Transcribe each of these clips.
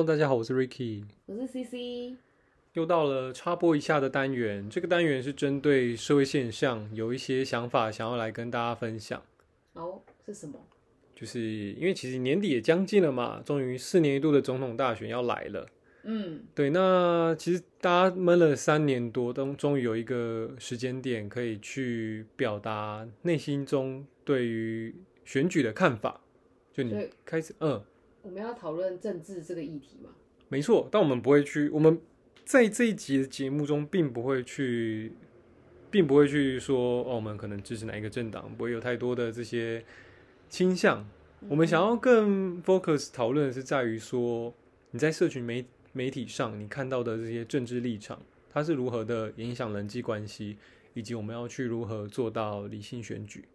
Hello，大家好，我是 Ricky，我是 CC。又到了插播一下的单元。这个单元是针对社会现象有一些想法，想要来跟大家分享。哦，是什么？就是因为其实年底也将近了嘛，终于四年一度的总统大选要来了。嗯，对，那其实大家闷了三年多，都终于有一个时间点可以去表达内心中对于选举的看法。就你开始，嗯，我们要讨论政治这个议题吗？没错，但我们不会去，我们在这一集的节目中，并不会去，并不会去说，哦，我们可能支持哪一个政党，不会有太多的这些倾向。我们想要更 focus 讨论的是在于说，你在社群媒媒体上你看到的这些政治立场，它是如何的影响人际关系，以及我们要去如何做到理性选举。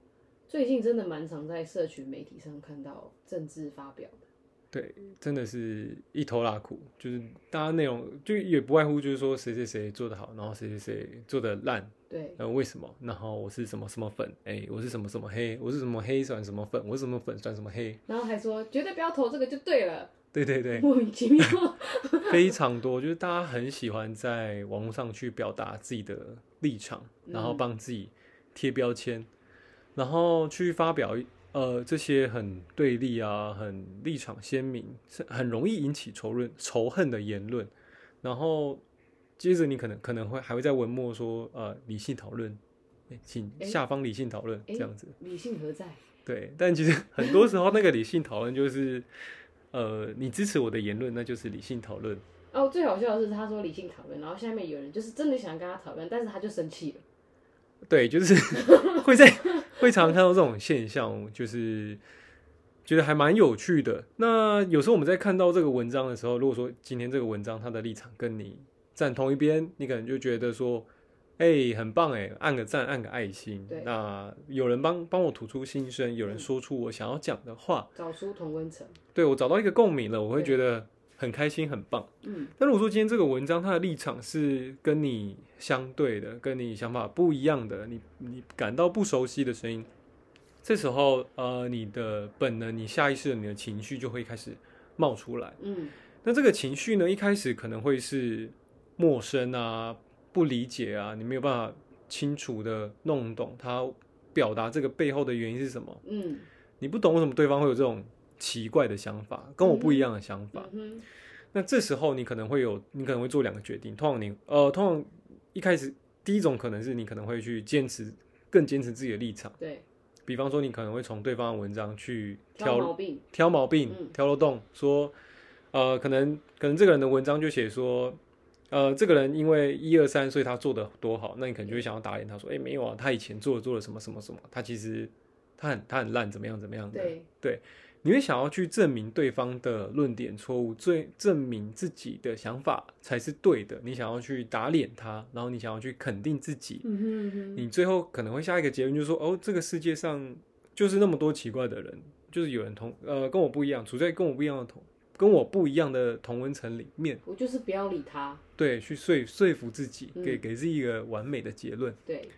最近真的蛮常在社群媒体上看到政治发表的。对，真的是一头拉苦，就是大家内容就也不外乎就是说谁谁谁做的好，然后谁谁谁做的烂，对，呃，为什么？然后我是什么什么粉，哎、我是什么什么黑，我是什么黑算什么粉，我是什么粉算什么黑，然后还说绝对不要投这个就对了，对对对，莫名其妙。非常多，就是大家很喜欢在网络上去表达自己的立场，然后帮自己贴标签，然后去发表呃这些很对立啊、很立场鲜明、是很容易引起仇论、仇恨的言论，然后接着你可能可能会还会在文末说呃理性讨论，请下方理性讨论诶这样子。理性何在？对，但其实很多时候那个理性讨论就是，呃，你支持我的言论，那就是理性讨论。哦，最好笑的是他说理性讨论，然后下面有人就是真的想跟他讨论，但是他就生气了。对，就是 会在会常看到这种现象，就是觉得还蛮有趣的。那有时候我们在看到这个文章的时候，如果说今天这个文章它的立场跟你站同一边，你可能就觉得说，哎、很棒哎，按个赞，按个爱心对。那有人帮帮我吐出心声，有人说出我想要讲的话，找出同温层。对我找到一个共鸣了，我会觉得很开心，很棒。嗯，但如果说今天这个文章它的立场是跟你相对的，跟你想法不一样的，你你感到不熟悉的声音，这时候呃，你的本能、你下意识的你的情绪就会开始冒出来。嗯，那这个情绪呢，一开始可能会是陌生啊、不理解啊，你没有办法清楚的弄懂他表达这个背后的原因是什么，嗯，你不懂为什么对方会有这种奇怪的想法，跟我不一样的想法。那这时候你可能会有，你可能会做两个决定。通常你呃，通常一开始第一种可能是你可能会去坚持，更坚持自己的立场。对，比方说，你可能会从对方的文章去挑挑毛病。挑毛病嗯、挑漏洞，说呃，可能可能这个人的文章就写说，呃，这个人因为一二三，所以他做的多好，那你可能就会想要打脸他说，哎、没有啊，他以前做了做了什么什么什么，他其实他很他很烂，怎么样怎么样的。对，你会想要去证明对方的论点错误，最证明自己的想法才是对的。你想要去打脸他，然后你想要去肯定自己，嗯哼嗯哼，你最后可能会下一个结论，就是说，哦，这个世界上就是那么多奇怪的人，就是有人同呃跟我不一样，处在跟我不一样的同跟我不一样的同温层里面，我就是不要理他。对，去说说服自己，嗯给给自己一个完美的结论。对，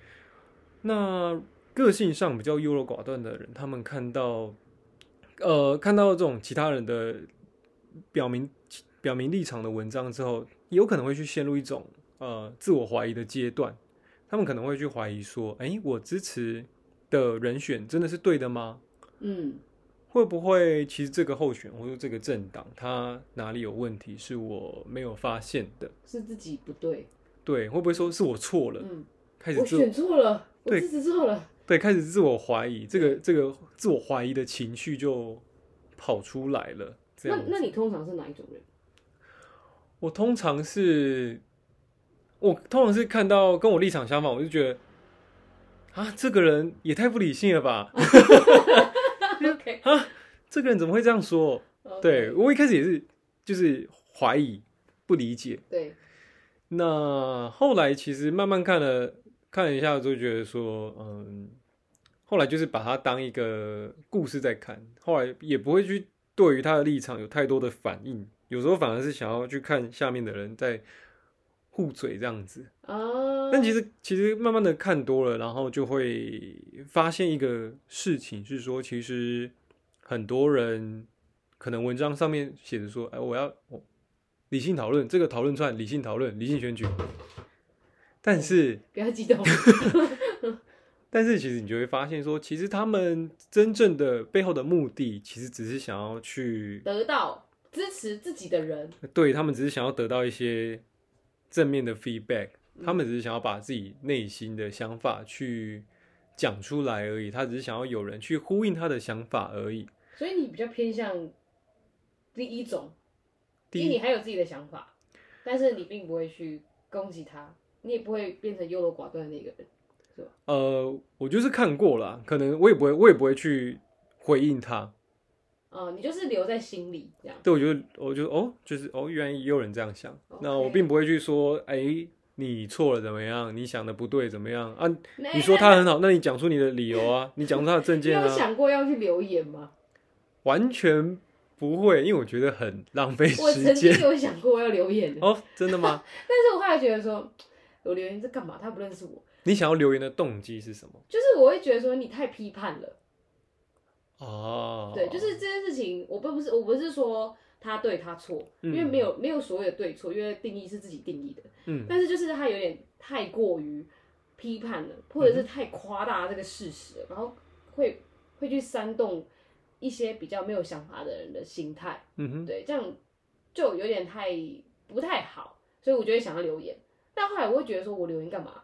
那个性上比较优柔寡断的人，他们看到，呃，看到这种其他人的表明表明立场的文章之后，有可能会去陷入一种呃自我怀疑的阶段。他们可能会去怀疑说，哎、我支持的人选真的是对的吗？嗯，会不会其实这个候选或者说这个政党，他哪里有问题是我没有发现的？是自己不对。对，会不会说是我错了？嗯，开始自我我选错了，我对支持错了。对，开始自我怀疑，这个这个自我怀疑的情绪就跑出来了。这样，那那你通常是哪一种人？我通常是，我通常是看到跟我立场相反，我就觉得啊，这个人也太不理性了吧！OK，这个人怎么会这样说？对我一开始也是，就是怀疑、不理解。对，那后来其实慢慢看了看了一下，就觉得说，嗯，后来就是把它当一个故事在看，后来也不会去对于他的立场有太多的反应，有时候反而是想要去看下面的人在互嘴这样子。啊，但其实其实慢慢的看多了，然后就会发现一个事情是说，其实很多人可能文章上面写着说，哎，我要我理性讨论，这个讨论串理性讨论，理性选举。但是，不要激动。但是，其实你就会发现说，其实他们真正的背后的目的，其实只是想要去得到支持自己的人。对他们只是想要得到一些正面的 feedback，他们只是想要把自己内心的想法去讲出来而已。他只是想要有人去呼应他的想法而已。所以你比较偏向第一种，第因为你还有自己的想法，但是你并不会去攻击他，你也不会变成优柔寡断的那个人。呃，我就是看过了，可能我也不会，我也不会去回应他。哦，你就是留在心里这样。对，我觉得，我就哦，就是哦，原来也有人这样想。那我并不会去说，哎、你错了怎么样？你想的不对怎么样啊？你说他很好，那你讲出你的理由啊，你讲出他的证件你有想过要去留言吗？完全不会，因为我觉得很浪费我时间。曾经有想过要留言的，哦，真的吗？但是我后来觉得说，我留言这干嘛？他不认识我，你想要留言的动机是什么？就是我会觉得说你太批判了。哦，对，就是这件事情，我并不是我不是说他对他错，因为嗯没有没有所谓的对错，因为定义是自己定义的。嗯但是就是他有点太过于批判了，或者是太夸大这个事实了，然后会会去煽动一些比较没有想法的人的心态，嗯哼，对，这样就有点太不太好，所以我就会想要留言。但后来我会觉得说，我留言干嘛？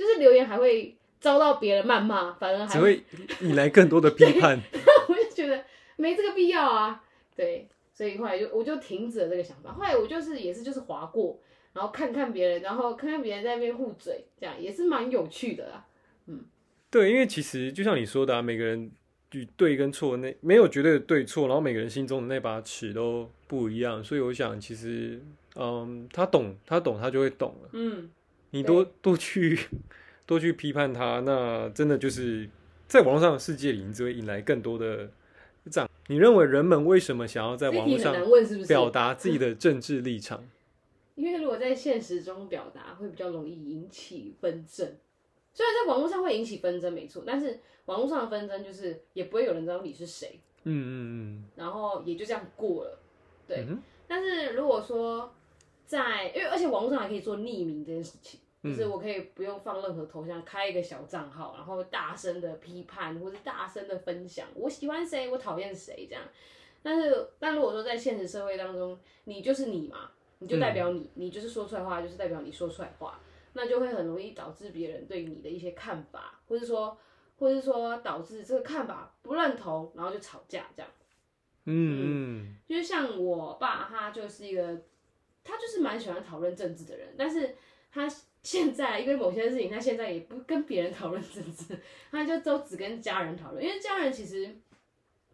就是留言还会遭到别人谩骂，反而还只会引来更多的批判。我就觉得没这个必要啊。对，所以后来就我就停止了这个想法。后来我就是也是就是划过，然后看看别人，然后看看别人在那边互嘴，这样也是蛮有趣的啦。对，因为其实就像你说的、啊，每个人与对跟错那没有绝对的对错，然后每个人心中的那把尺都不一样，所以我想其实，嗯，他懂，他懂，他就会懂了。嗯，你多多去多去批判他，那真的就是在网络上的世界里，你只会引来更多的这样。你认为人们为什么想要在网络上？表达自己的政治立场？因为如果在现实中表达，会比较容易引起纷争。虽然在网络上会引起纷争，没错，但是网络上的纷争就是也不会有人知道你是谁，嗯嗯嗯然后也就这样过了。对，嗯但是如果说在，因为而且网络上还可以做匿名这件事情，嗯就是我可以不用放任何头像，开一个小账号，然后大声的批判或者大声的分享，我喜欢谁，我讨厌谁这样。但是，但如果说在现实社会当中，你就是你嘛，你就代表你，你就是说出来话，就是代表你说出来话，那就会很容易导致别人对你的一些看法，或者说，或者是说导致这个看法不认同，然后就吵架这样。嗯嗯就是像我爸，他就是一个，他就是蛮喜欢讨论政治的人，但是他现在因为某些事情，他现在也不跟别人讨论政治，他就都只跟家人讨论，因为家人其实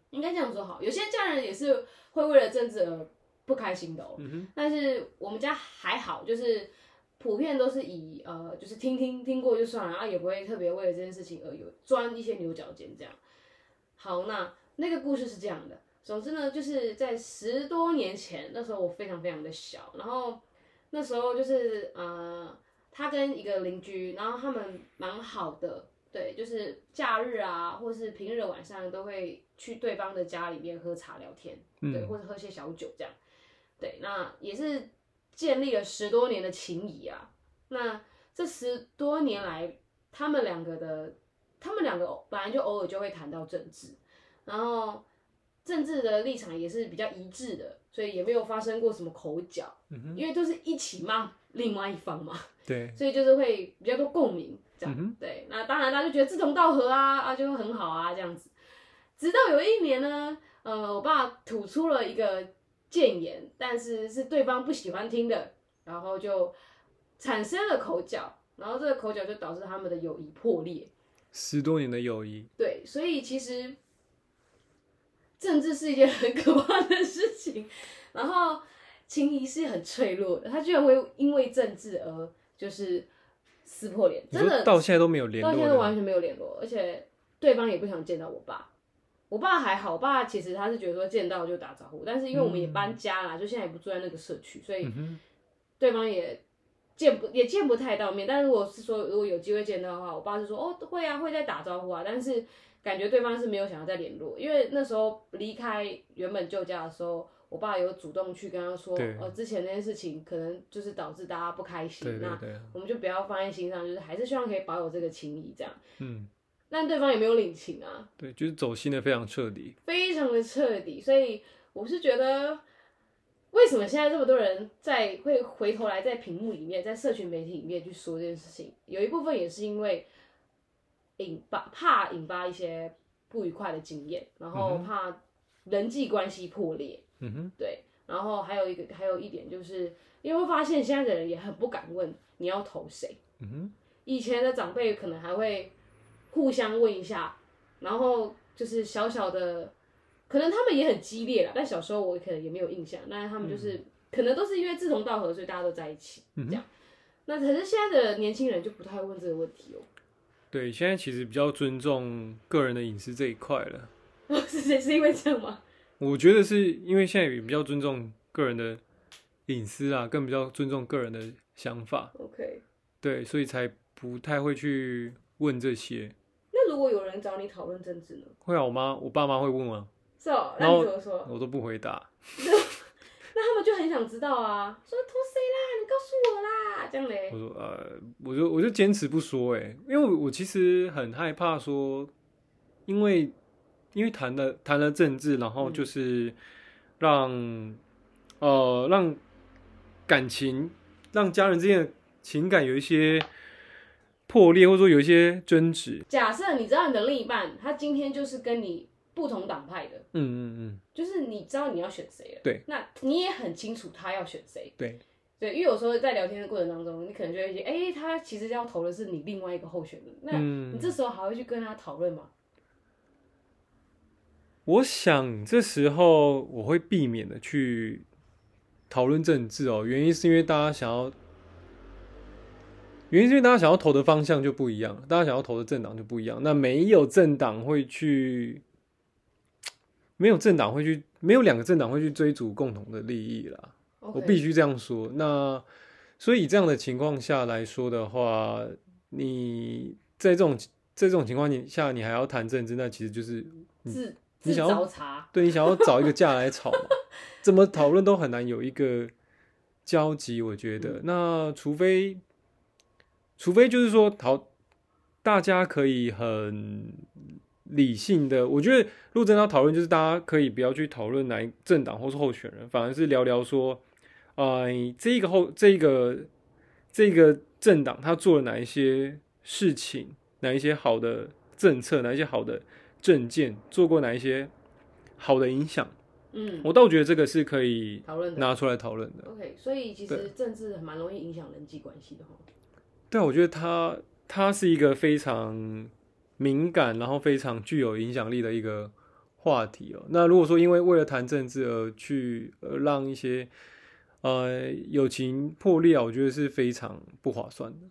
应该这样说好，有些家人也是会为了政治而不开心的哦。嗯但是我们家还好，就是普遍都是以呃，就是听听听过就算了，然后也不会特别为了这件事情而有钻一些牛角尖这样。好，那那个故事是这样的。总之呢，就是在十多年前，那时候我非常非常的小，然后那时候就是呃，他跟一个邻居，然后他们蛮好的，对，就是假日啊，或是平日的晚上都会去对方的家里面喝茶聊天，对，嗯或者喝些小酒这样，对，那也是建立了十多年的情谊啊。那这十多年来，他们两个的，他们两个本来就偶尔就会谈到政治，然后政治的立场也是比较一致的，所以也没有发生过什么口角，嗯因为都是一起骂另外一方嘛，对，所以就是会比较多共鸣，这样、嗯对。那当然大家就觉得志同道合啊啊，就会很好啊这样子。直到有一年呢，呃，我爸吐出了一个谏言，但是是对方不喜欢听的，然后就产生了口角，然后这个口角就导致他们的友谊破裂。十多年的友谊，对，所以其实政治是一件很可怕的事情，然后情谊是很脆弱的，他居然会因为政治而就是撕破脸，真的到现在都没有联到络到，现在都完全没有联络，而且对方也不想见到我爸。我爸还好，我爸其实他是觉得说见到就打招呼，但是因为我们也搬家啦，就现在也不住在那个社区，所以对方也见不也见不太到面。但是如果是说如果有机会见到的话，我爸是说哦会啊会再打招呼啊，但是感觉对方是没有想要再联络，因为那时候离开原本旧家的时候，我爸有主动去跟他说，对呃，之前那件事情可能就是导致大家不开心，那对对对，我们就不要放在心上，就是还是希望可以保有这个情谊这样。嗯，但对方也没有领情啊，对，就是走心的非常彻底。非常的彻底，所以我是觉得，为什么现在这么多人在会回头来在屏幕里面，在社群媒体里面去说这件事情，有一部分也是因为引发怕引发一些不愉快的经验，然后怕人际关系破裂，嗯哼，对，然后还有一个还有一点就是，因为会发现现在的人也很不敢问你要投谁，嗯哼，以前的长辈可能还会互相问一下，然后就是小小的，可能他们也很激烈了，但小时候我可能也没有印象，但是他们就是、可能都是因为志同道合，所以大家都在一起、这样。那可是现在的年轻人就不太会问这个问题哦、对，现在其实比较尊重个人的隐私这一块了。是是是因为这样吗？我觉得是因为现在也比较尊重个人的隐私啊，更比较尊重个人的想法，OK，对，所以才不太会去问这些。那如果有人找你讨论政治呢？会啊，我妈、我爸妈会问啊，是哦，那然后你怎么说？我都不回答。那他们就很想知道啊，说投谁啦？你告诉我啦，这样嘞我。说呃，我就我就坚持不说，哎，因为我我其实很害怕说，因为因为谈了谈了政治，然后就是让、呃让感情让家人之间的情感有一些破裂，或者说有一些争执。假设你知道你的另一半，他今天就是跟你不同党派的，嗯嗯嗯，就是你知道你要选谁了，对，那你也很清楚他要选谁，对对，因为有时候在聊天的过程当中，你可能就会觉得，哎、他其实要投的是你另外一个候选人，那嗯你这时候还会去跟他讨论吗？我想这时候我会避免的去讨论政治哦，原因是因为大家想要，原因是因为大家想要投的方向就不一样，大家想要投的政党就不一样。那没有政党会去，没有政党会去，没有两个政党会去追逐共同的利益啦。我必须这样说。那所以这样的情况下来说的话，你在这种在这种情况下，你还要谈政治，那其实就是自自你想要找，对你想要找一个架来吵嘛，怎么讨论都很难有一个交集。我觉得，那除非除非就是说讨大家可以很理性的，我觉得陆真要讨论就是大家可以不要去讨论哪一政党或是候选人，反而是聊聊说，呃，这一个后这一个这个政党他做了哪一些事情，哪一些好的政策，哪一些好的政见，做过哪一些好的影响，嗯，我倒觉得这个是可以讨论。拿出来讨论的。OK，所以其实政治蛮容易影响人际关系的哈。对啊，我觉得它它是一个非常敏感，然后非常具有影响力的一个话题哦。那如果说因为为了谈政治而去呃让一些呃友情破裂啊，我觉得是非常不划算的。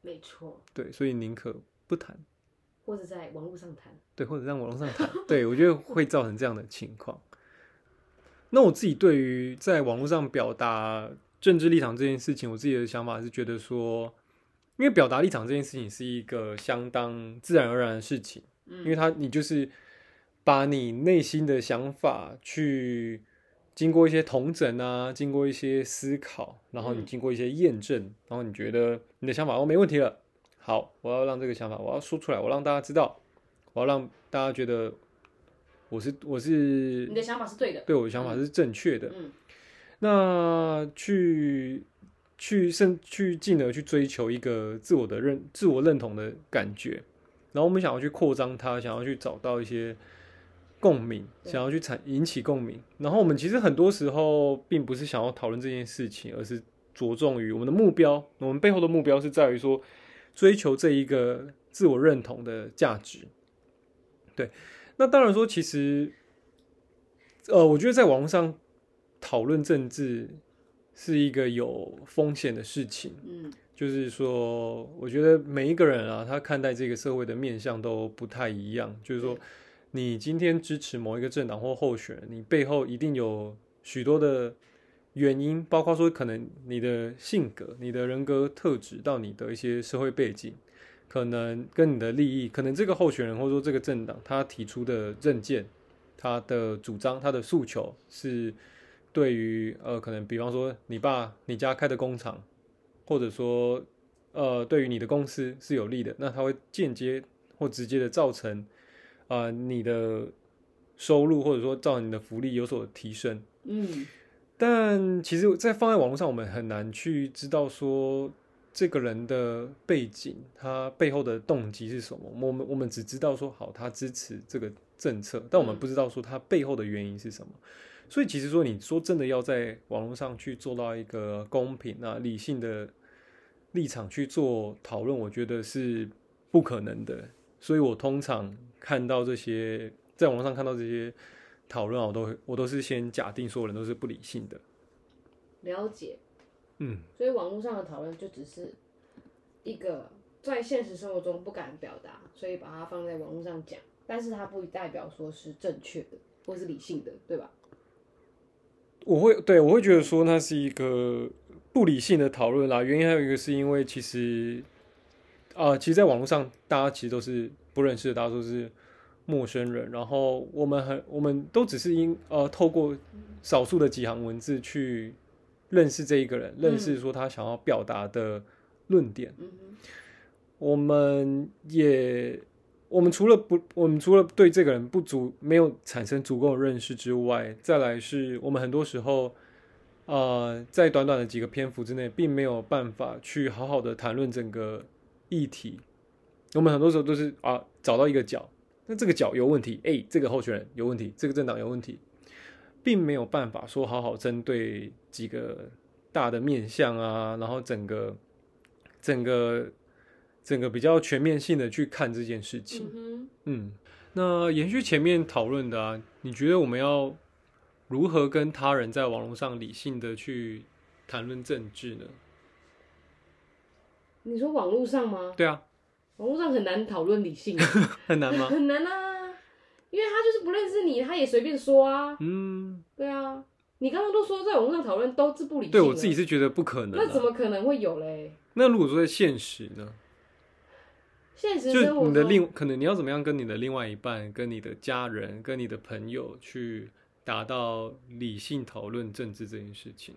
没错，对，所以宁可不谈，或者在网络上谈。对，或者在网络上谈，对我觉得会造成这样的情况。那我自己对于在网络上表达政治立场这件事情，我自己的想法是觉得说，因为表达立场这件事情是一个相当自然而然的事情，嗯因为它你就是把你内心的想法去经过一些同整啊，经过一些思考，然后你经过一些验证，然后你觉得你的想法哦没问题了，好，我要让这个想法我要说出来，我让大家知道，我要让大家觉得我是我是你的想法是对的。对我的想法是正确的，嗯。那去去甚去进而去追求一个自我的认自我认同的感觉，然后我们想要去扩张它，想要去找到一些共鸣，想要去产引起共鸣。然后我们其实很多时候并不是想要讨论这件事情，而是着重于我们的目标，我们背后的目标是在于说追求这一个自我认同的价值。对，那当然说其实，呃，我觉得在网络上讨论政治是一个有风险的事情。嗯就是说，我觉得每一个人啊，他看待这个社会的面向都不太一样。就是说，你今天支持某一个政党或候选人，你背后一定有许多的原因，包括说可能你的性格、你的人格特质到你的一些社会背景，可能跟你的利益，可能这个候选人或者说这个政党他提出的政见、他的主张、他的诉求是对于呃，可能比方说你爸你家开的工厂，或者说呃，对于你的公司是有利的，那它会间接或直接的造成、呃你的收入或者说造成你的福利有所提升。嗯，但其实，在放在网络上，我们很难去知道说这个人的背景，他背后的动机是什么。我们我们只知道说，好，他支持这个政策，但我们嗯不知道说他背后的原因是什么。所以，其实说你说真的要在网络上去做到一个公平啊、理性的立场去做讨论，我觉得是不可能的。所以我通常看到这些在网络上看到这些讨论啊，我都会我都是先假定所有人都是不理性的。了解。嗯，所以网络上的讨论就只是一个在现实生活中不敢表达，所以把它放在网络上讲，但是它不代表说是正确的或是理性的，对吧？我会对我会觉得说那是一个不理性的讨论啦。原因还有一个是因为其实啊、其实，在网络上大家其实都是不认识的，大家都是陌生人。然后我们很我们都只是因呃透过少数的几行文字去认识这一个人，认识说他想要表达的论点。嗯，我们也，我们除了不，我们除了对这个人不足没有产生足够的认识之外，再来是我们很多时候，呃，在短短的几个篇幅之内，并没有办法去好好的谈论整个议题。我们很多时候都是啊，找到一个角，那这个角有问题，哎、这个候选人有问题，这个政党有问题，并没有办法说好好针对几个大的面向啊，然后整个整个整个比较全面性的去看这件事情。嗯嗯，那延续前面讨论的啊，你觉得我们要如何跟他人在网络上理性的去谈论政治呢？哼，你说网络上吗？对啊，网络上很难讨论理性，很难吗？很难啊，因为他就是不认识你，他也随便说啊，嗯，对啊，你刚刚都说在网络上讨论都是不理性，对我自己是觉得不可能那怎的。么可能会有嘞？那如果说在现实呢？现实就生活中，你的另可能你要怎么样跟你的另外一半、跟你的家人、跟你的朋友去达到理性讨论政治这件事情？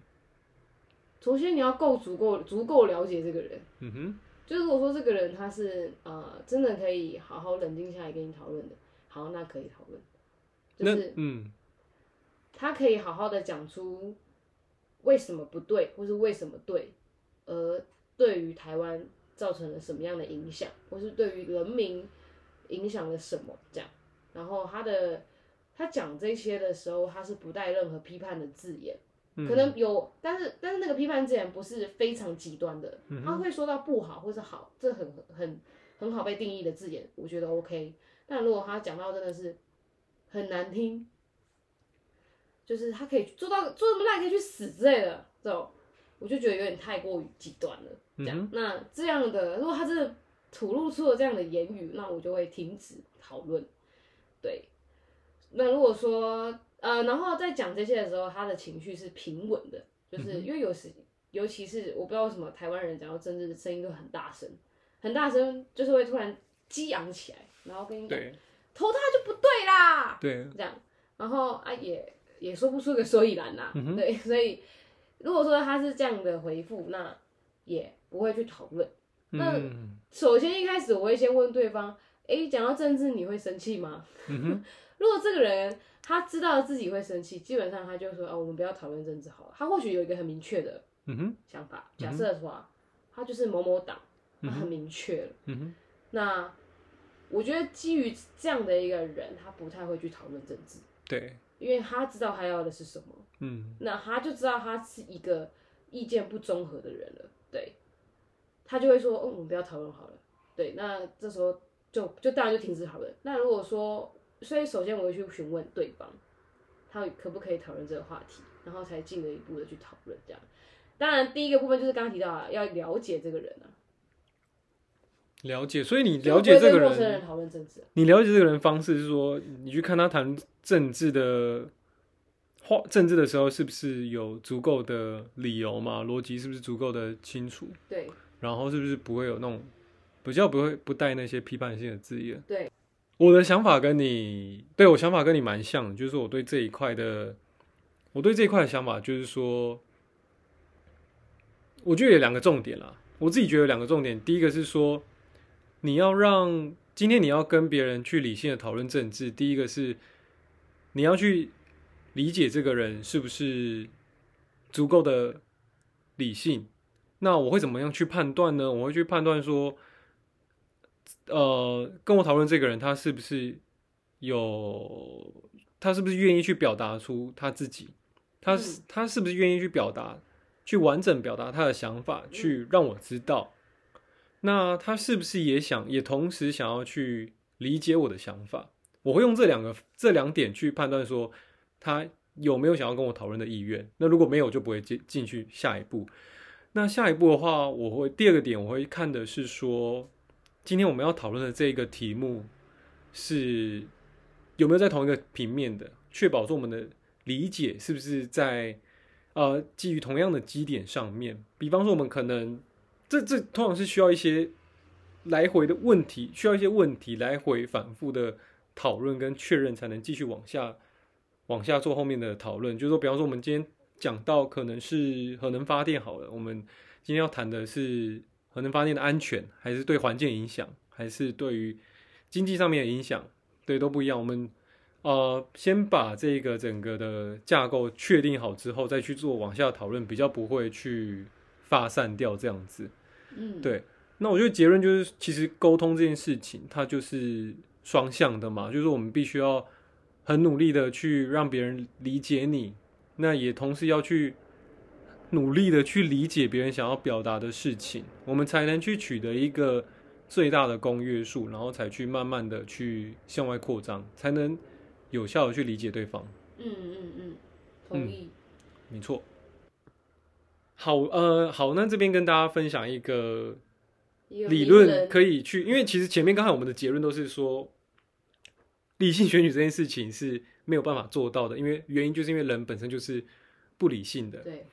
首先你要够足够足够了解这个人，嗯哼，就如果说这个人他是呃真的可以好好冷静下来跟你讨论的，好，那可以讨论，就那是嗯。他可以好好的讲出为什么不对，或是为什么对，而对于台湾造成了什么样的影响，或是对于人民影响了什么这样。然后他的他讲这些的时候，他是不带任何批判的字眼，可能有，但是但是那个批判字眼不是非常极端的，他会说到不好或是好，这很很很好被定义的字眼，我觉得 OK。但如果他讲到真的是很难听，就是他可以做到做这么烂可以去死之类的这种，我就觉得有点太过于极端了。这样，那这样的如果他真的吐露出了这样的言语，那我就会停止讨论。对，那如果说呃，然后在讲这些的时候，他的情绪是平稳的，就是因为有时，尤其是我不知道为什么台湾人讲到政治的声音都很大声，很大声，就是会突然激昂起来，然后跟你讲对。投他就不对啦，对，这样，然后啊也也说不出个所以然呐、嗯对，所以如果说他是这样的回复，那也不会去讨论。那嗯。首先一开始我会先问对方，诶，讲到政治你会生气吗？嗯 如果这个人他知道自己会生气，基本上他就说，哦，我们不要讨论政治好了。他或许有一个很明确的想法，假设的话，他就是某某党，很明确了。那我觉得基于这样的一个人，他不太会去讨论政治，对，因为他知道他要的是什么，嗯。那他就知道他是一个意见不综合的人了，对，他就会说，嗯，我们不要讨论好了，对，那这时候就就当然就停止讨论。那如果说，所以首先我会去询问对方，他可不可以讨论这个话题，然后才进了一步的去讨论这样。当然，第一个部分就是刚刚提到啊，要了解这个人啊，了解。所以你了解这个人，人讨论政治啊、你了解这个人方式是说，你去看他谈政治的话，政治的时候是不是有足够的理由嘛？逻辑是不是足够的清楚？对然后是不是不会有那种比较不会不带那些批判性的字眼？对，我的想法跟你对我想法跟你蛮像，就是我对这一块的我对这一块的想法就是说，我觉得有两个重点啦。我自己觉得有两个重点，第一个是说，你要让今天你要跟别人去理性的讨论政治，第一个是你要去理解这个人是不是足够的理性。那我会怎么样去判断呢？我会去判断说，呃，跟我讨论这个人他是不是有，他是不是愿意去表达出他自己，他是、他是不是愿意去表达，去完整表达他的想法，去让我知道。那他是不是也想，也同时想要去理解我的想法？我会用这两个这两点去判断说，他有没有想要跟我讨论的意愿。那如果没有，就不会进进去下一步。那下一步的话，我会第二个点我会看的是说，今天我们要讨论的这个题目是有没有在同一个平面的，确保说我们的理解是不是在呃基于同样的基点上面。比方说，我们可能这这通常是需要一些来回的问题，需要一些问题来回反复的讨论跟确认，才能继续往下往下做后面的讨论。就是说，比方说我们今天。讲到可能是核能发电好了，我们今天要谈的是核能发电的安全，还是对环境影响，还是对于经济上面的影响，对都不一样。我们呃先把这个整个的架构确定好之后，再去做往下讨论，比较不会去发散掉这样子。嗯，对。那我觉得结论就是，其实沟通这件事情，它就是双向的嘛，就是我们必须要很努力的去让别人理解你。那也同时要去努力的去理解别人想要表达的事情，我们才能去取得一个最大的公约数，然后才去慢慢的去向外扩张，才能有效的去理解对方。嗯嗯嗯，同意。没错。好，呃，好，那这边跟大家分享一个理论，可以去，因为其实前面刚才我们的结论都是说，理性选举这件事情是。没有办法做到的，因为原因就是因为人本身就是不理性的。对。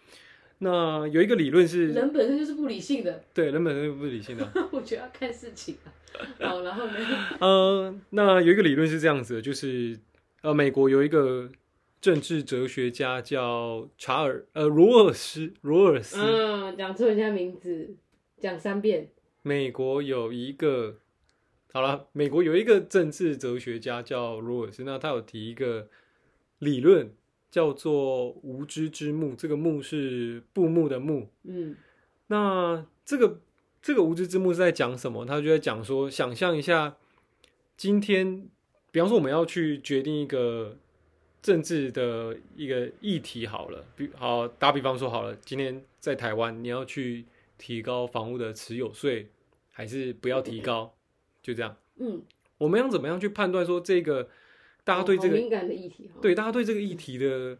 那有一个理论是，人本身就是不理性的。对，人本身就是不理性的。我觉得要看事情啊。好，然后呢？呃，那有一个理论是这样子的，就是呃，美国有一个政治哲学家叫查尔呃罗尔斯罗尔斯。嗯，讲错人家名字，讲三遍。美国有一个。好了，美国有一个政治哲学家叫罗尔斯，那他有提一个理论，叫做“无知之幕”。这个“幕”是布幕的“幕”。嗯，那这个这个“无知之幕”是在讲什么？他就在讲说，想象一下，今天，比方说我们要去决定一个政治的一个议题，好了，比好打比方说好了，今天在台湾，你要去提高房屋的持有税，还是不要提高？就这样，嗯，我们要怎么样去判断说这个大家对这个敏感的议题，对大家对这个议题的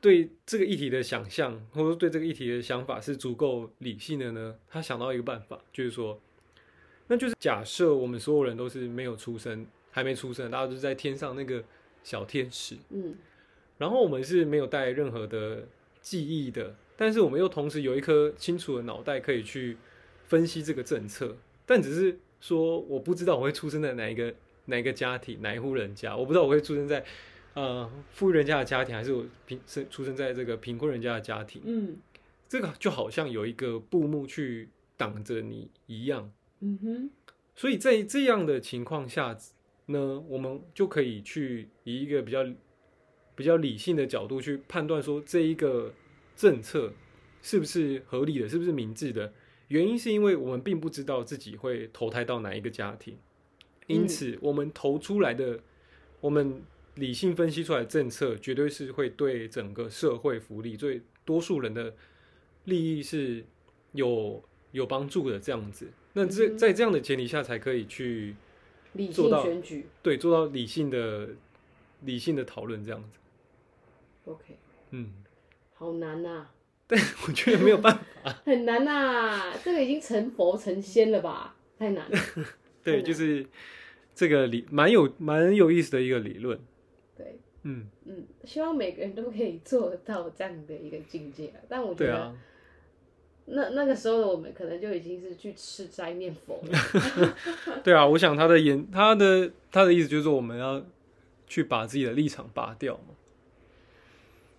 对这个议题的想象，或者说对这个议题的想法是足够理性的呢？他想到一个办法，就是说，那就是假设我们所有人都是没有出生，还没出生，大家都是在天上那个小天使，嗯，然后我们是没有带任何的记忆的，但是我们又同时有一颗清楚的脑袋可以去分析这个政策，但只是。说我不知道我会出生在哪一个哪一个家庭哪一户人家，我不知道我会出生在呃富裕人家的家庭，还是我贫生出生在这个贫困人家的家庭。嗯，这个就好像有一个布幕去挡着你一样。嗯哼，所以在这样的情况下呢，我们就可以去以一个比较比较理性的角度去判断说这一个政策是不是合理的，是不是明智的。原因是因为我们并不知道自己会投胎到哪一个家庭，因此我们投出来的，我们理性分析出来的政策，绝对是会对整个社会福利、对多数人的利益是有有帮助的。这样子，那这在这样的前提下，才可以去理性选举，对，做到理性的理性的讨论这样子。OK，嗯，好难呐。但，我觉得没有办法，很难呐，这个已经成佛成仙了吧？太难了。对，就是这个理蛮有蛮有意思的一个理论。对，嗯嗯，希望每个人都可以做到这样的一个境界。但我觉得，那那个时候的我们可能就已经是去吃斋念佛了。对啊，我想他的言，他的他的意思就是说，我们要去把自己的立场拔掉嘛。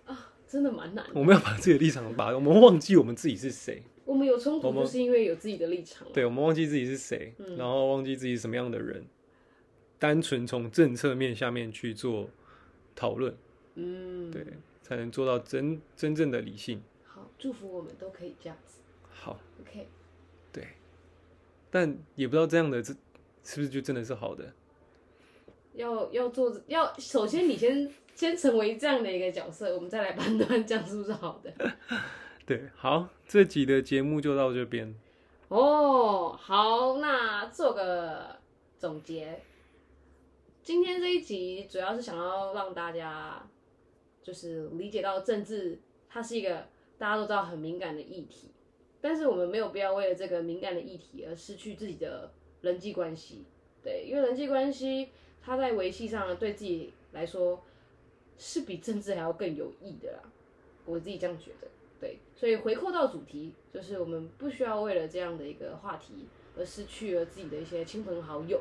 啊。真的蛮难的。我们要把自己的立场把，我们忘记我们自己是谁，我们有冲突，就是因为有自己的立场。对，我们忘记自己是谁，嗯然后忘记自己是什么样的人，单纯从政策面下面去做讨论，嗯，对，才能做到真真正的理性。好，祝福我们都可以这样子。好，OK，对但也不知道这样的这是不是就真的是好的？要要做要，首先你先先成为这样的一个角色，我们再来判断这样是不是好的。对，好，这集的节目就到这边。哦，好，那做个总结。今天这一集主要是想要让大家就是理解到政治，它是一个大家都知道很敏感的议题，但是我们没有必要为了这个敏感的议题而失去自己的人际关系。对，因为人际关系它在维系上对自己来说是比政治还要更有益的啦，我自己这样觉得。对，所以回扣到主题，就是我们不需要为了这样的一个话题而失去了自己的一些亲朋好友。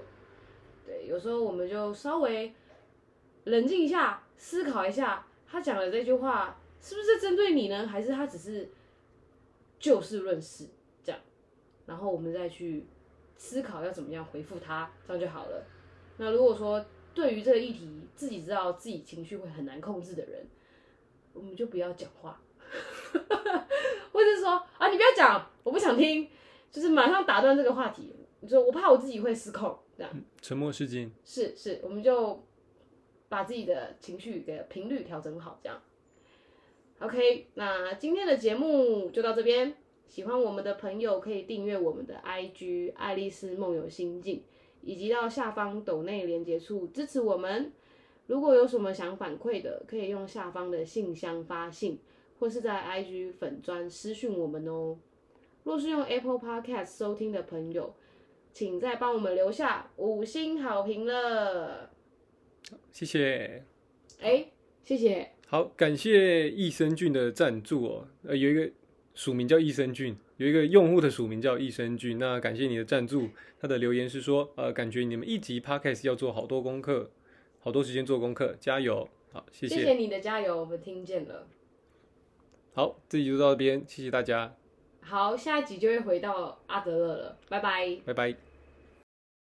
对，有时候我们就稍微冷静一下，思考一下，他讲的这句话是不是针对你呢？还是他只是就事论事这样？然后我们再去思考要怎么样回复他，这样就好了。那如果说对于这个议题自己知道自己情绪会很难控制的人，我们就不要讲话。或者是说啊，你不要讲，我不想听，就是马上打断这个话题。你说我怕我自己会失控，这样沉默是金。是是，我们就把自己的情绪的频率调整好，这样。OK，那今天的节目就到这边。喜欢我们的朋友可以订阅我们的 IG《爱丽丝梦游心境》，以及到下方抖内连接处支持我们。如果有什么想反馈的，可以用下方的信箱发信，或是在 IG 粉专私讯我们哦。若是用 Apple Podcast 收听的朋友，请再帮我们留下五星好评了。谢谢。哎、谢谢。好，感谢益生菌的赞助哦。呃，有一个署名叫益生菌，有一个用户的署名叫益生菌。那感谢你的赞助。他的留言是说，呃，感觉你们一集 podcast 要做好多功课，好多时间做功课，加油。好，谢谢谢谢你的加油，我们听见了。好，这集就到这边，谢谢大家，好，下一集就会回到阿德勒了，拜拜。拜拜。